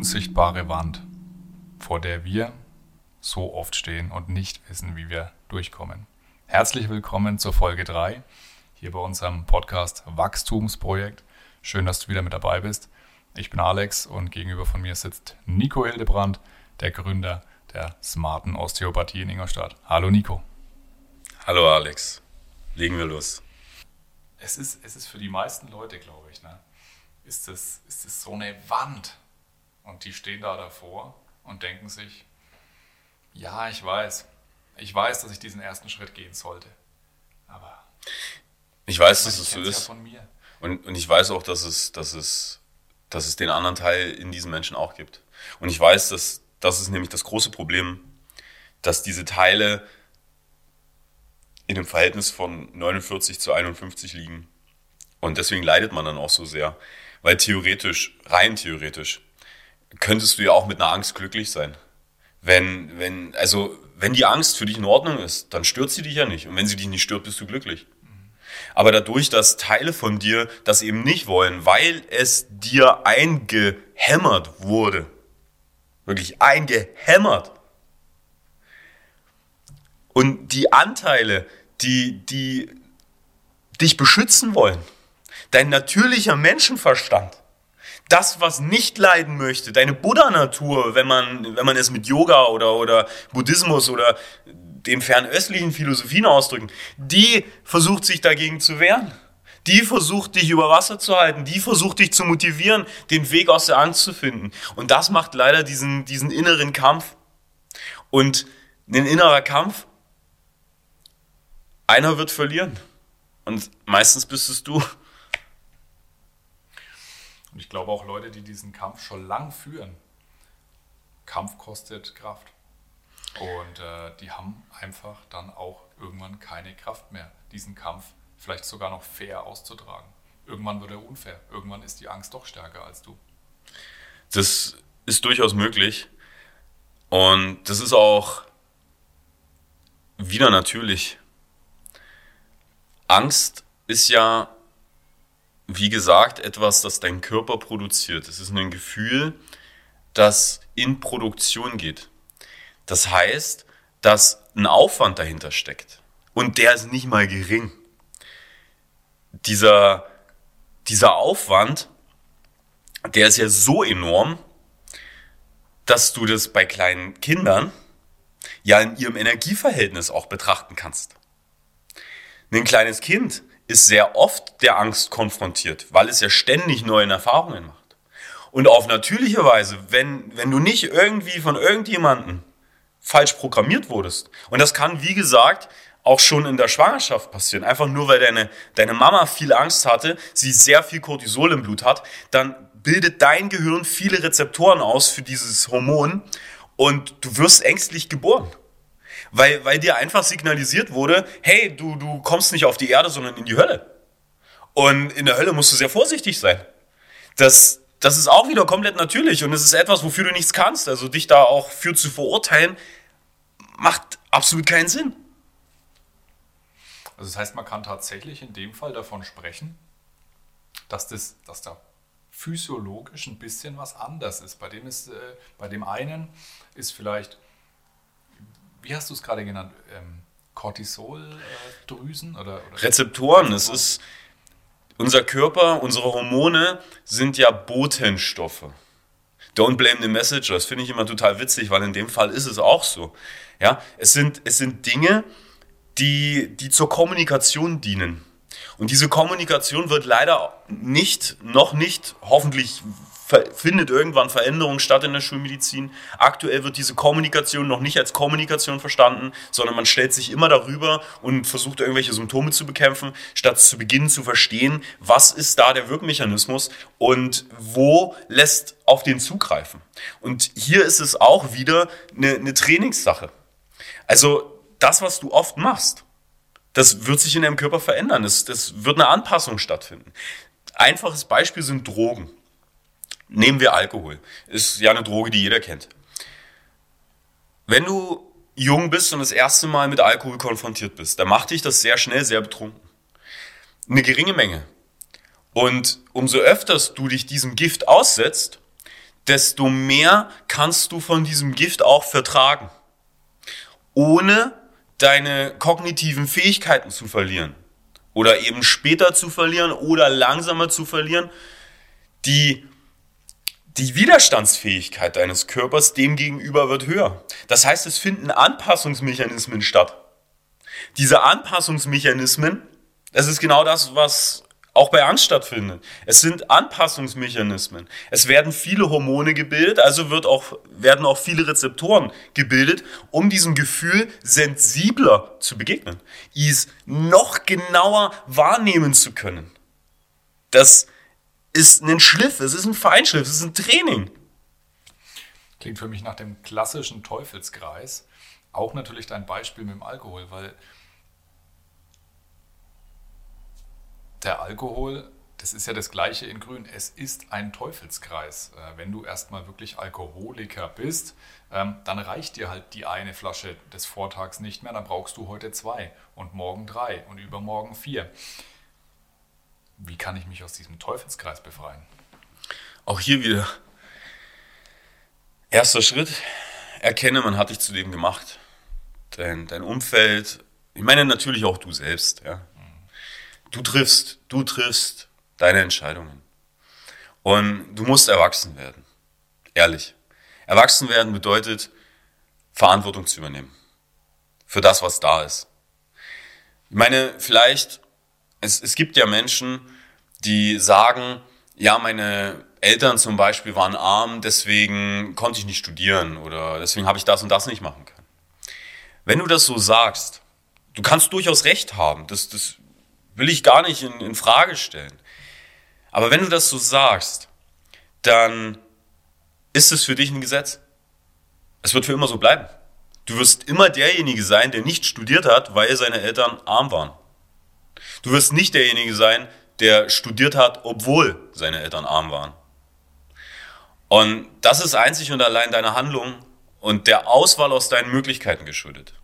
unsichtbare Wand, vor der wir so oft stehen und nicht wissen, wie wir durchkommen. Herzlich willkommen zur Folge 3 hier bei unserem Podcast Wachstumsprojekt. Schön, dass du wieder mit dabei bist. Ich bin Alex und gegenüber von mir sitzt Nico Hildebrand, der Gründer der smarten Osteopathie in Ingolstadt. Hallo Nico. Hallo Alex. Legen wir los. Es ist, es ist für die meisten Leute, glaube ich, ne, ist es ist das so eine Wand. Und die stehen da davor und denken sich, ja, ich weiß, ich weiß, dass ich diesen ersten Schritt gehen sollte. Aber ich weiß, dass es so ist. Ja von mir. Und, und ich weiß auch, dass es, dass, es, dass es den anderen Teil in diesen Menschen auch gibt. Und ich weiß, dass das ist nämlich das große Problem, dass diese Teile in einem Verhältnis von 49 zu 51 liegen. Und deswegen leidet man dann auch so sehr. Weil theoretisch, rein theoretisch, könntest du ja auch mit einer Angst glücklich sein. Wenn, wenn, also, wenn die Angst für dich in Ordnung ist, dann stört sie dich ja nicht. Und wenn sie dich nicht stört, bist du glücklich. Aber dadurch, dass Teile von dir das eben nicht wollen, weil es dir eingehämmert wurde, wirklich eingehämmert, und die Anteile, die, die dich beschützen wollen, dein natürlicher Menschenverstand, das, was nicht leiden möchte, deine Buddha-Natur, wenn man, wenn man es mit Yoga oder, oder Buddhismus oder den fernöstlichen Philosophien ausdrücken, die versucht sich dagegen zu wehren. Die versucht dich über Wasser zu halten, die versucht dich zu motivieren, den Weg aus der Angst zu finden. Und das macht leider diesen, diesen inneren Kampf. Und ein innerer Kampf, einer wird verlieren. Und meistens bist es du. Ich glaube auch Leute, die diesen Kampf schon lang führen. Kampf kostet Kraft. Und äh, die haben einfach dann auch irgendwann keine Kraft mehr, diesen Kampf vielleicht sogar noch fair auszutragen. Irgendwann wird er unfair. Irgendwann ist die Angst doch stärker als du. Das ist durchaus möglich. Und das ist auch wieder natürlich. Angst ist ja wie gesagt, etwas, das dein Körper produziert. Es ist ein Gefühl, das in Produktion geht. Das heißt, dass ein Aufwand dahinter steckt. Und der ist nicht mal gering. Dieser, dieser Aufwand, der ist ja so enorm, dass du das bei kleinen Kindern ja in ihrem Energieverhältnis auch betrachten kannst. Ein kleines Kind ist sehr oft der Angst konfrontiert, weil es ja ständig neue Erfahrungen macht. Und auf natürliche Weise, wenn, wenn du nicht irgendwie von irgendjemandem falsch programmiert wurdest, und das kann, wie gesagt, auch schon in der Schwangerschaft passieren, einfach nur weil deine, deine Mama viel Angst hatte, sie sehr viel Cortisol im Blut hat, dann bildet dein Gehirn viele Rezeptoren aus für dieses Hormon und du wirst ängstlich geboren weil, weil dir einfach signalisiert wurde, hey, du, du kommst nicht auf die Erde, sondern in die Hölle. Und in der Hölle musst du sehr vorsichtig sein. Das, das ist auch wieder komplett natürlich und es ist etwas, wofür du nichts kannst. Also dich da auch für zu verurteilen, macht absolut keinen Sinn. Also das heißt, man kann tatsächlich in dem Fall davon sprechen, dass, das, dass da physiologisch ein bisschen was anders ist. Bei dem, ist, äh, bei dem einen ist vielleicht wie hast du es gerade genannt? Ähm, Cortisoldrüsen oder, oder, Rezeptoren. Es ist unser Körper, unsere Hormone sind ja Botenstoffe. Don't blame the messenger. Das finde ich immer total witzig, weil in dem Fall ist es auch so. Ja, es sind, es sind Dinge, die, die zur Kommunikation dienen. Und diese Kommunikation wird leider nicht, noch nicht, hoffentlich findet irgendwann Veränderung statt in der Schulmedizin. Aktuell wird diese Kommunikation noch nicht als Kommunikation verstanden, sondern man stellt sich immer darüber und versucht irgendwelche Symptome zu bekämpfen, statt zu beginnen zu verstehen, was ist da der Wirkmechanismus und wo lässt auf den zugreifen. Und hier ist es auch wieder eine, eine Trainingssache. Also das, was du oft machst, das wird sich in deinem Körper verändern. Das, das wird eine Anpassung stattfinden. Einfaches Beispiel sind Drogen. Nehmen wir Alkohol. Ist ja eine Droge, die jeder kennt. Wenn du jung bist und das erste Mal mit Alkohol konfrontiert bist, dann macht dich das sehr schnell sehr betrunken. Eine geringe Menge. Und umso öfters du dich diesem Gift aussetzt, desto mehr kannst du von diesem Gift auch vertragen, ohne deine kognitiven Fähigkeiten zu verlieren oder eben später zu verlieren oder langsamer zu verlieren. Die, die Widerstandsfähigkeit deines Körpers dem gegenüber wird höher. Das heißt, es finden Anpassungsmechanismen statt. Diese Anpassungsmechanismen, das ist genau das, was auch bei Angst stattfindet. Es sind Anpassungsmechanismen. Es werden viele Hormone gebildet, also wird auch, werden auch viele Rezeptoren gebildet, um diesem Gefühl sensibler zu begegnen, es noch genauer wahrnehmen zu können. Das ist ein Schliff, es ist ein Feinschliff, es ist ein Training. Klingt für mich nach dem klassischen Teufelskreis. Auch natürlich dein Beispiel mit dem Alkohol, weil der Alkohol, das ist ja das gleiche in Grün, es ist ein Teufelskreis. Äh, wenn du erstmal wirklich Alkoholiker bist, ähm, dann reicht dir halt die eine Flasche des Vortags nicht mehr, dann brauchst du heute zwei und morgen drei und übermorgen vier. Wie kann ich mich aus diesem Teufelskreis befreien? Auch hier wieder. Erster Schritt, erkenne, man hat dich zu dem gemacht. Dein, dein Umfeld, ich meine natürlich auch du selbst, ja. Du triffst, du triffst deine Entscheidungen. Und du musst erwachsen werden. Ehrlich. Erwachsen werden bedeutet, Verantwortung zu übernehmen. Für das, was da ist. Ich meine, vielleicht, es, es gibt ja Menschen, die sagen, ja, meine Eltern zum Beispiel waren arm, deswegen konnte ich nicht studieren oder deswegen habe ich das und das nicht machen können. Wenn du das so sagst, du kannst durchaus recht haben, das, das Will ich gar nicht in, in Frage stellen. Aber wenn du das so sagst, dann ist es für dich ein Gesetz. Es wird für immer so bleiben. Du wirst immer derjenige sein, der nicht studiert hat, weil seine Eltern arm waren. Du wirst nicht derjenige sein, der studiert hat, obwohl seine Eltern arm waren. Und das ist einzig und allein deine Handlung und der Auswahl aus deinen Möglichkeiten geschuldet.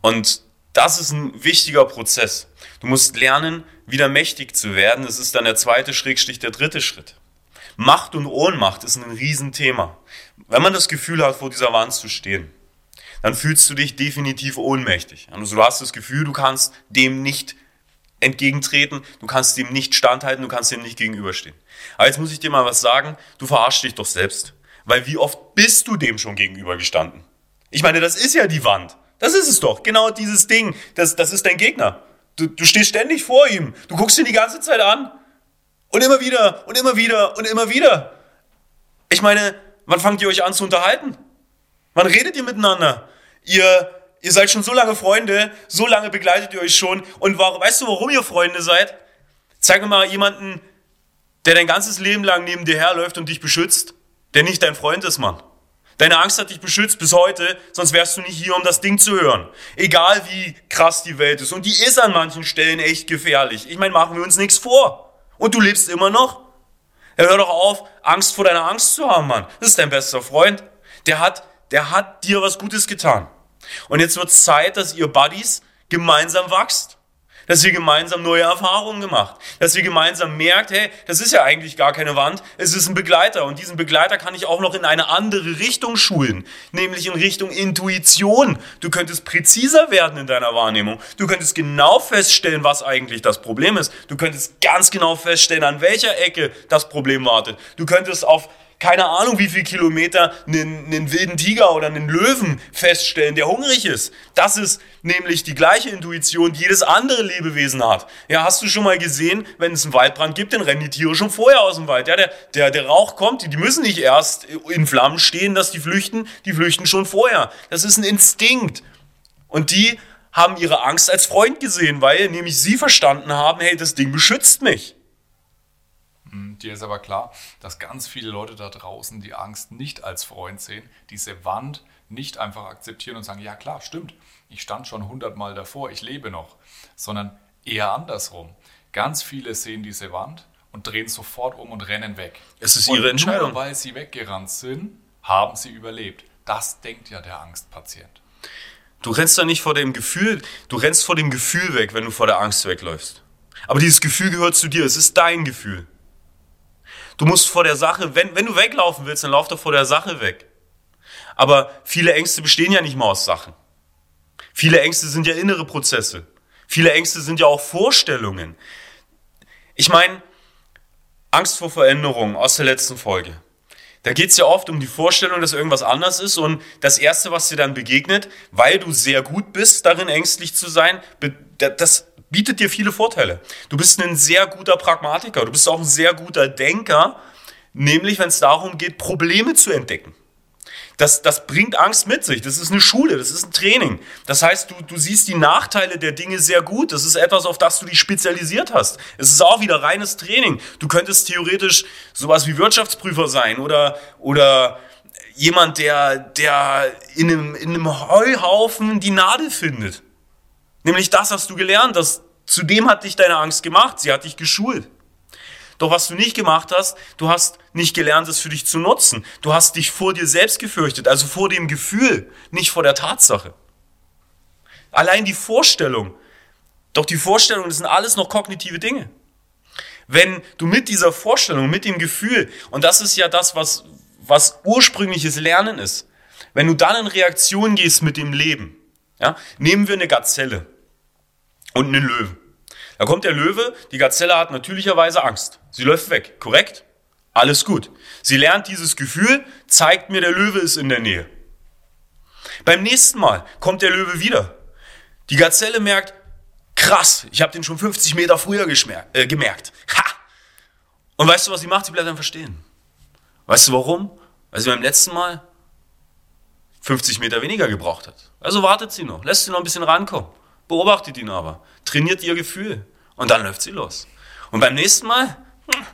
Und das ist ein wichtiger Prozess. Du musst lernen, wieder mächtig zu werden. Das ist dann der zweite Schrägstich, der dritte Schritt. Macht und Ohnmacht ist ein Riesenthema. Wenn man das Gefühl hat, vor dieser Wand zu stehen, dann fühlst du dich definitiv ohnmächtig. Also du hast das Gefühl, du kannst dem nicht entgegentreten, du kannst dem nicht standhalten, du kannst dem nicht gegenüberstehen. Aber jetzt muss ich dir mal was sagen, du verarschst dich doch selbst. Weil wie oft bist du dem schon gegenübergestanden? Ich meine, das ist ja die Wand. Das ist es doch. Genau dieses Ding. Das, das ist dein Gegner. Du, du stehst ständig vor ihm. Du guckst ihn die ganze Zeit an. Und immer wieder und immer wieder und immer wieder. Ich meine, wann fangt ihr euch an zu unterhalten? Wann redet ihr miteinander? Ihr, ihr seid schon so lange Freunde, so lange begleitet ihr euch schon. Und warum, weißt du, warum ihr Freunde seid? Zeig mir mal jemanden, der dein ganzes Leben lang neben dir herläuft und dich beschützt, der nicht dein Freund ist, Mann. Deine Angst hat dich beschützt bis heute, sonst wärst du nicht hier, um das Ding zu hören. Egal wie krass die Welt ist. Und die ist an manchen Stellen echt gefährlich. Ich meine, machen wir uns nichts vor. Und du lebst immer noch? Ja, hör doch auf, Angst vor deiner Angst zu haben, Mann. Das ist dein bester Freund. Der hat, der hat dir was Gutes getan. Und jetzt wird es Zeit, dass ihr Buddies gemeinsam wachst dass ihr gemeinsam neue Erfahrungen gemacht, dass ihr gemeinsam merkt, hey, das ist ja eigentlich gar keine Wand, es ist ein Begleiter. Und diesen Begleiter kann ich auch noch in eine andere Richtung schulen, nämlich in Richtung Intuition. Du könntest präziser werden in deiner Wahrnehmung, du könntest genau feststellen, was eigentlich das Problem ist, du könntest ganz genau feststellen, an welcher Ecke das Problem wartet, du könntest auf keine Ahnung, wie viel Kilometer einen, einen wilden Tiger oder einen Löwen feststellen, der hungrig ist. Das ist nämlich die gleiche Intuition, die jedes andere Lebewesen hat. Ja, hast du schon mal gesehen, wenn es einen Waldbrand gibt, dann rennen die Tiere schon vorher aus dem Wald. Ja, der, der, der Rauch kommt, die müssen nicht erst in Flammen stehen, dass die flüchten, die flüchten schon vorher. Das ist ein Instinkt. Und die haben ihre Angst als Freund gesehen, weil nämlich sie verstanden haben, hey, das Ding beschützt mich. Dir ist aber klar, dass ganz viele Leute da draußen die Angst nicht als Freund sehen, diese Wand nicht einfach akzeptieren und sagen, ja klar, stimmt, ich stand schon hundertmal davor, ich lebe noch, sondern eher andersrum. Ganz viele sehen diese Wand und drehen sofort um und rennen weg. Es ist ihre Entscheidung. Nur weil sie weggerannt sind, haben sie überlebt. Das denkt ja der Angstpatient. Du rennst da nicht vor dem Gefühl, du rennst vor dem Gefühl weg, wenn du vor der Angst wegläufst. Aber dieses Gefühl gehört zu dir, es ist dein Gefühl. Du musst vor der Sache, wenn, wenn du weglaufen willst, dann lauf doch vor der Sache weg. Aber viele Ängste bestehen ja nicht mal aus Sachen. Viele Ängste sind ja innere Prozesse. Viele Ängste sind ja auch Vorstellungen. Ich meine, Angst vor Veränderung aus der letzten Folge. Da geht es ja oft um die Vorstellung, dass irgendwas anders ist und das Erste, was dir dann begegnet, weil du sehr gut bist, darin ängstlich zu sein, das bietet dir viele Vorteile. Du bist ein sehr guter Pragmatiker, du bist auch ein sehr guter Denker, nämlich wenn es darum geht, Probleme zu entdecken. Das, das bringt Angst mit sich. Das ist eine Schule, das ist ein Training. Das heißt, du, du siehst die Nachteile der Dinge sehr gut. Das ist etwas, auf das du dich spezialisiert hast. Es ist auch wieder reines Training. Du könntest theoretisch sowas wie Wirtschaftsprüfer sein oder, oder jemand, der, der in, einem, in einem Heuhaufen die Nadel findet. Nämlich das hast du gelernt. Das, zudem hat dich deine Angst gemacht. Sie hat dich geschult. Doch was du nicht gemacht hast, du hast nicht gelernt, es für dich zu nutzen. Du hast dich vor dir selbst gefürchtet, also vor dem Gefühl, nicht vor der Tatsache. Allein die Vorstellung. Doch die Vorstellung, das sind alles noch kognitive Dinge. Wenn du mit dieser Vorstellung, mit dem Gefühl, und das ist ja das, was, was ursprüngliches Lernen ist, wenn du dann in Reaktion gehst mit dem Leben, ja, nehmen wir eine Gazelle und einen Löwen. Da kommt der Löwe, die Gazelle hat natürlicherweise Angst. Sie läuft weg, korrekt? Alles gut. Sie lernt dieses Gefühl, zeigt mir, der Löwe ist in der Nähe. Beim nächsten Mal kommt der Löwe wieder. Die Gazelle merkt, krass, ich habe den schon 50 Meter früher äh, gemerkt. Ha! Und weißt du, was sie macht? Sie bleibt einfach stehen. Weißt du warum? Weil sie beim letzten Mal 50 Meter weniger gebraucht hat. Also wartet sie noch, lässt sie noch ein bisschen rankommen, beobachtet ihn aber, trainiert ihr Gefühl. Und dann läuft sie los. Und beim nächsten Mal, hm,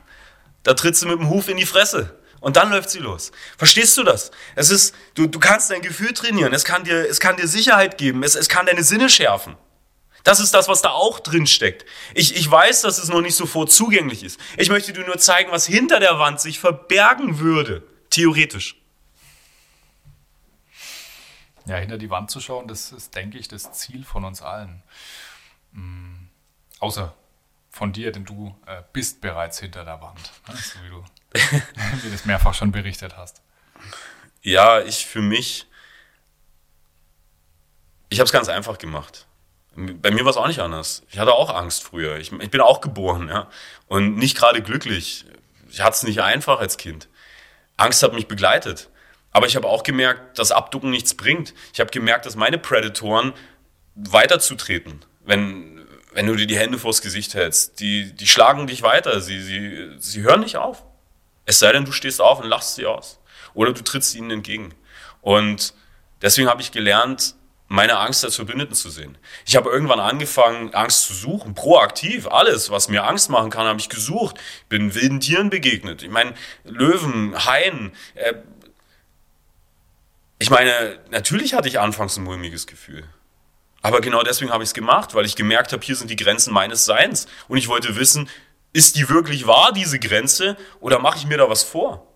da tritt sie mit dem Huf in die Fresse. Und dann läuft sie los. Verstehst du das? Es ist, du, du kannst dein Gefühl trainieren. Es kann dir, es kann dir Sicherheit geben. Es, es kann deine Sinne schärfen. Das ist das, was da auch drin steckt. Ich, ich weiß, dass es noch nicht sofort zugänglich ist. Ich möchte dir nur zeigen, was hinter der Wand sich verbergen würde. Theoretisch. Ja, hinter die Wand zu schauen, das ist, denke ich, das Ziel von uns allen. Mhm außer von dir, denn du äh, bist bereits hinter der Wand, ne? so wie du wie das mehrfach schon berichtet hast. Ja, ich für mich, ich habe es ganz einfach gemacht. Bei mir war es auch nicht anders. Ich hatte auch Angst früher. Ich, ich bin auch geboren, ja, und nicht gerade glücklich. Ich hatte es nicht einfach als Kind. Angst hat mich begleitet. Aber ich habe auch gemerkt, dass Abducken nichts bringt. Ich habe gemerkt, dass meine Prädatoren weiterzutreten, wenn wenn du dir die Hände vors Gesicht hältst. Die, die schlagen dich weiter, sie, sie, sie hören nicht auf. Es sei denn, du stehst auf und lachst sie aus. Oder du trittst ihnen entgegen. Und deswegen habe ich gelernt, meine Angst als Verbündeten zu sehen. Ich habe irgendwann angefangen, Angst zu suchen, proaktiv. Alles, was mir Angst machen kann, habe ich gesucht. Bin wilden Tieren begegnet. Ich meine, Löwen, Haien. Äh ich meine, natürlich hatte ich anfangs ein mulmiges Gefühl. Aber genau deswegen habe ich es gemacht, weil ich gemerkt habe, hier sind die Grenzen meines Seins. Und ich wollte wissen, ist die wirklich wahr, diese Grenze, oder mache ich mir da was vor?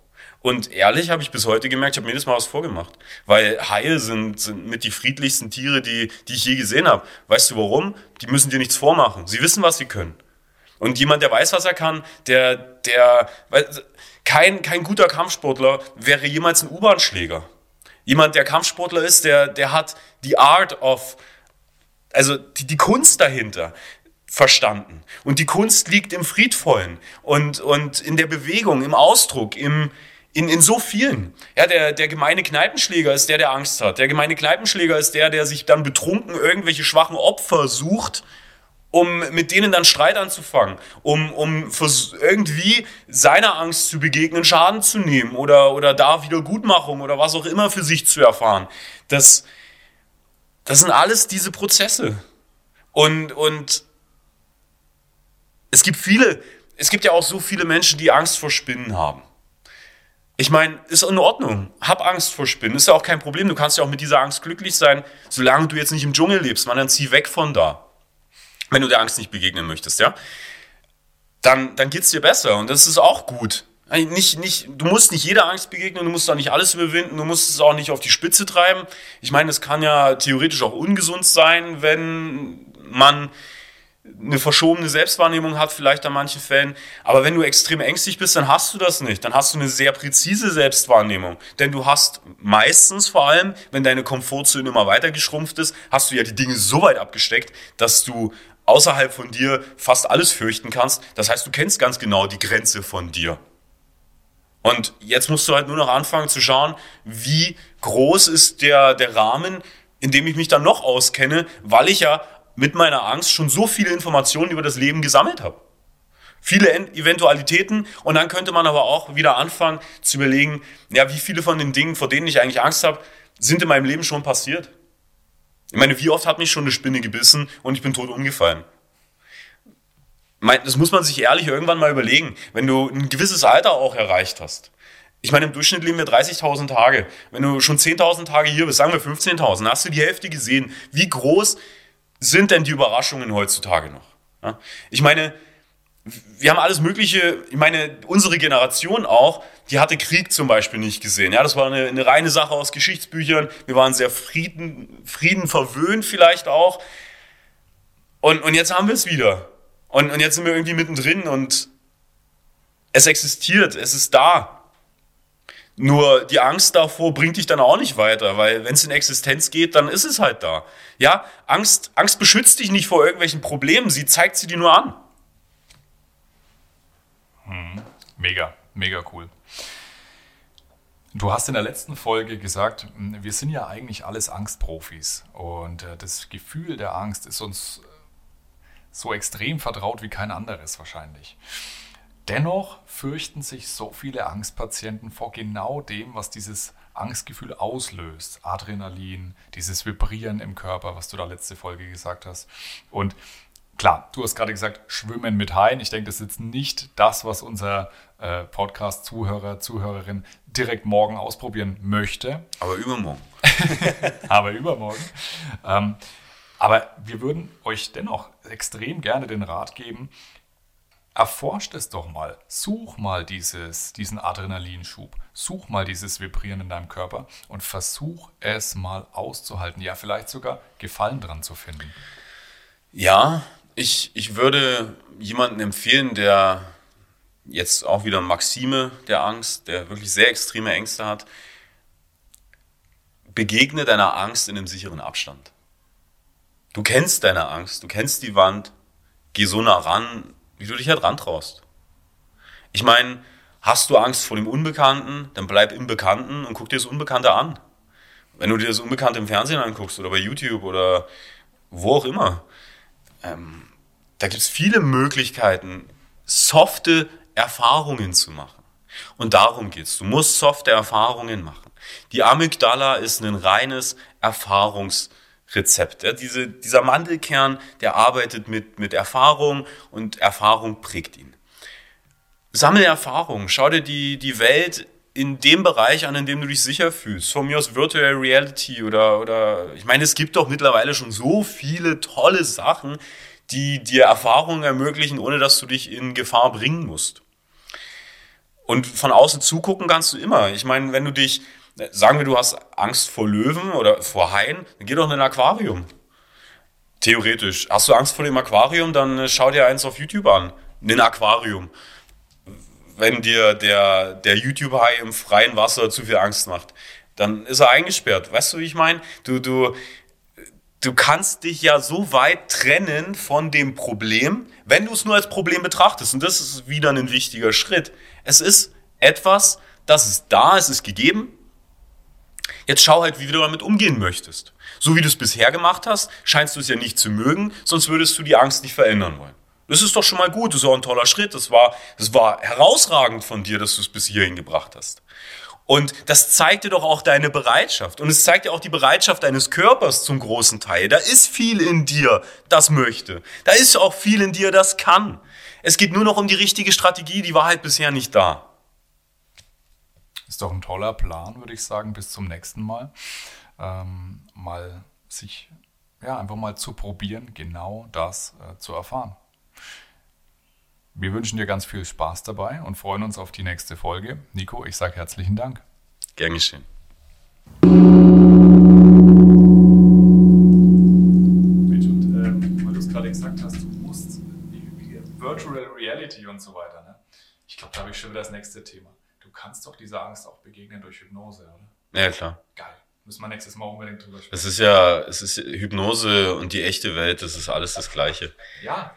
Und ehrlich habe ich bis heute gemerkt, ich habe mir jedes Mal was vorgemacht. Weil Haie sind, sind mit die friedlichsten Tiere, die, die ich je gesehen habe. Weißt du warum? Die müssen dir nichts vormachen. Sie wissen, was sie können. Und jemand, der weiß, was er kann, der, der, kein, kein guter Kampfsportler wäre jemals ein U-Bahn-Schläger. Jemand, der Kampfsportler ist, der, der hat die Art of, also die, die Kunst dahinter verstanden. Und die Kunst liegt im Friedvollen und, und in der Bewegung, im Ausdruck, im, in, in so vielen. Ja, der, der gemeine Kneipenschläger ist der, der Angst hat. Der gemeine Kneipenschläger ist der, der sich dann betrunken irgendwelche schwachen Opfer sucht, um mit denen dann Streit anzufangen, um, um irgendwie seiner Angst zu begegnen, Schaden zu nehmen oder, oder da Wiedergutmachung oder was auch immer für sich zu erfahren. Das, das sind alles diese Prozesse. Und, und es gibt viele, es gibt ja auch so viele Menschen, die Angst vor Spinnen haben. Ich meine, ist in Ordnung. Hab Angst vor Spinnen. Ist ja auch kein Problem. Du kannst ja auch mit dieser Angst glücklich sein, solange du jetzt nicht im Dschungel lebst. Man, dann zieh weg von da. Wenn du der Angst nicht begegnen möchtest, ja. Dann, dann geht's dir besser. Und das ist auch gut. Nicht, nicht, du musst nicht jeder Angst begegnen, du musst auch nicht alles überwinden, du musst es auch nicht auf die Spitze treiben. Ich meine, es kann ja theoretisch auch ungesund sein, wenn man eine verschobene Selbstwahrnehmung hat, vielleicht an manchen Fällen. Aber wenn du extrem ängstlich bist, dann hast du das nicht. Dann hast du eine sehr präzise Selbstwahrnehmung. Denn du hast meistens vor allem, wenn deine Komfortzone immer weiter geschrumpft ist, hast du ja die Dinge so weit abgesteckt, dass du außerhalb von dir fast alles fürchten kannst. Das heißt, du kennst ganz genau die Grenze von dir. Und jetzt musst du halt nur noch anfangen zu schauen, wie groß ist der, der Rahmen, in dem ich mich dann noch auskenne, weil ich ja mit meiner Angst schon so viele Informationen über das Leben gesammelt habe. Viele Eventualitäten und dann könnte man aber auch wieder anfangen zu überlegen, ja, wie viele von den Dingen, vor denen ich eigentlich Angst habe, sind in meinem Leben schon passiert. Ich meine, wie oft hat mich schon eine Spinne gebissen und ich bin tot umgefallen? Das muss man sich ehrlich irgendwann mal überlegen, wenn du ein gewisses Alter auch erreicht hast. Ich meine, im Durchschnitt leben wir 30.000 Tage. Wenn du schon 10.000 Tage hier bist, sagen wir 15.000, hast du die Hälfte gesehen. Wie groß sind denn die Überraschungen heutzutage noch? Ich meine, wir haben alles Mögliche, ich meine, unsere Generation auch, die hatte Krieg zum Beispiel nicht gesehen. Ja, das war eine, eine reine Sache aus Geschichtsbüchern. Wir waren sehr Frieden, Frieden verwöhnt vielleicht auch. Und, und jetzt haben wir es wieder. Und, und jetzt sind wir irgendwie mittendrin und es existiert, es ist da. Nur die Angst davor bringt dich dann auch nicht weiter, weil wenn es in Existenz geht, dann ist es halt da. Ja, Angst, Angst beschützt dich nicht vor irgendwelchen Problemen, sie zeigt sie dir nur an. Mega, mega cool. Du hast in der letzten Folge gesagt, wir sind ja eigentlich alles Angstprofis und äh, das Gefühl der Angst ist uns so extrem vertraut wie kein anderes wahrscheinlich. Dennoch fürchten sich so viele Angstpatienten vor genau dem, was dieses Angstgefühl auslöst. Adrenalin, dieses Vibrieren im Körper, was du da letzte Folge gesagt hast. Und klar, du hast gerade gesagt, schwimmen mit Haien. Ich denke, das ist jetzt nicht das, was unser äh, Podcast-Zuhörer, Zuhörerin direkt morgen ausprobieren möchte. Aber übermorgen. Aber übermorgen. Ähm, aber wir würden euch dennoch extrem gerne den Rat geben, erforscht es doch mal. Such mal dieses, diesen Adrenalinschub. Such mal dieses Vibrieren in deinem Körper und versuch es mal auszuhalten. Ja, vielleicht sogar Gefallen dran zu finden. Ja, ich, ich würde jemanden empfehlen, der jetzt auch wieder Maxime der Angst, der wirklich sehr extreme Ängste hat, begegne deiner Angst in einem sicheren Abstand. Du kennst deine Angst, du kennst die Wand, geh so nah ran, wie du dich halt rantraust. Ich meine, hast du Angst vor dem Unbekannten, dann bleib im Bekannten und guck dir das Unbekannte an. Wenn du dir das Unbekannte im Fernsehen anguckst oder bei YouTube oder wo auch immer, ähm, da gibt es viele Möglichkeiten, softe Erfahrungen zu machen. Und darum geht's. Du musst softe Erfahrungen machen. Die Amygdala ist ein reines Erfahrungs- Rezept. Ja, diese, dieser Mandelkern, der arbeitet mit, mit Erfahrung und Erfahrung prägt ihn. Sammle Erfahrung, schau dir die, die Welt in dem Bereich an, in dem du dich sicher fühlst. Von mir aus Virtual Reality oder, oder, ich meine, es gibt doch mittlerweile schon so viele tolle Sachen, die dir Erfahrungen ermöglichen, ohne dass du dich in Gefahr bringen musst. Und von außen zugucken kannst du immer. Ich meine, wenn du dich Sagen wir, du hast Angst vor Löwen oder vor Haien, dann geh doch in ein Aquarium. Theoretisch. Hast du Angst vor dem Aquarium, dann äh, schau dir eins auf YouTube an. Ein Aquarium. Wenn dir der, der YouTube-Hai im freien Wasser zu viel Angst macht, dann ist er eingesperrt. Weißt du, wie ich meine? Du, du, du kannst dich ja so weit trennen von dem Problem, wenn du es nur als Problem betrachtest. Und das ist wieder ein wichtiger Schritt. Es ist etwas, das ist da, es ist gegeben, Jetzt schau halt, wie du damit umgehen möchtest. So wie du es bisher gemacht hast, scheinst du es ja nicht zu mögen, sonst würdest du die Angst nicht verändern wollen. Das ist doch schon mal gut, das ist auch ein toller Schritt. Das war, das war herausragend von dir, dass du es bis hierhin gebracht hast. Und das zeigt dir doch auch deine Bereitschaft. Und es zeigt dir auch die Bereitschaft deines Körpers zum großen Teil. Da ist viel in dir, das möchte. Da ist auch viel in dir, das kann. Es geht nur noch um die richtige Strategie, die war halt bisher nicht da. Ist doch ein toller Plan, würde ich sagen, bis zum nächsten Mal. Ähm, mal sich, ja, einfach mal zu probieren, genau das äh, zu erfahren. Wir wünschen dir ganz viel Spaß dabei und freuen uns auf die nächste Folge. Nico, ich sage herzlichen Dank. Gern geschehen. Äh, weil du es gerade gesagt hast, du musst Reality und so weiter. Ne? Ich glaube, da habe ich schon wieder das nächste Thema. Du kannst doch dieser Angst auch begegnen durch Hypnose, oder? Ja, klar. Geil. Müssen wir nächstes Mal unbedingt drüber sprechen. Es ist ja, es ist Hypnose und die echte Welt, das ist alles das Gleiche. Ja,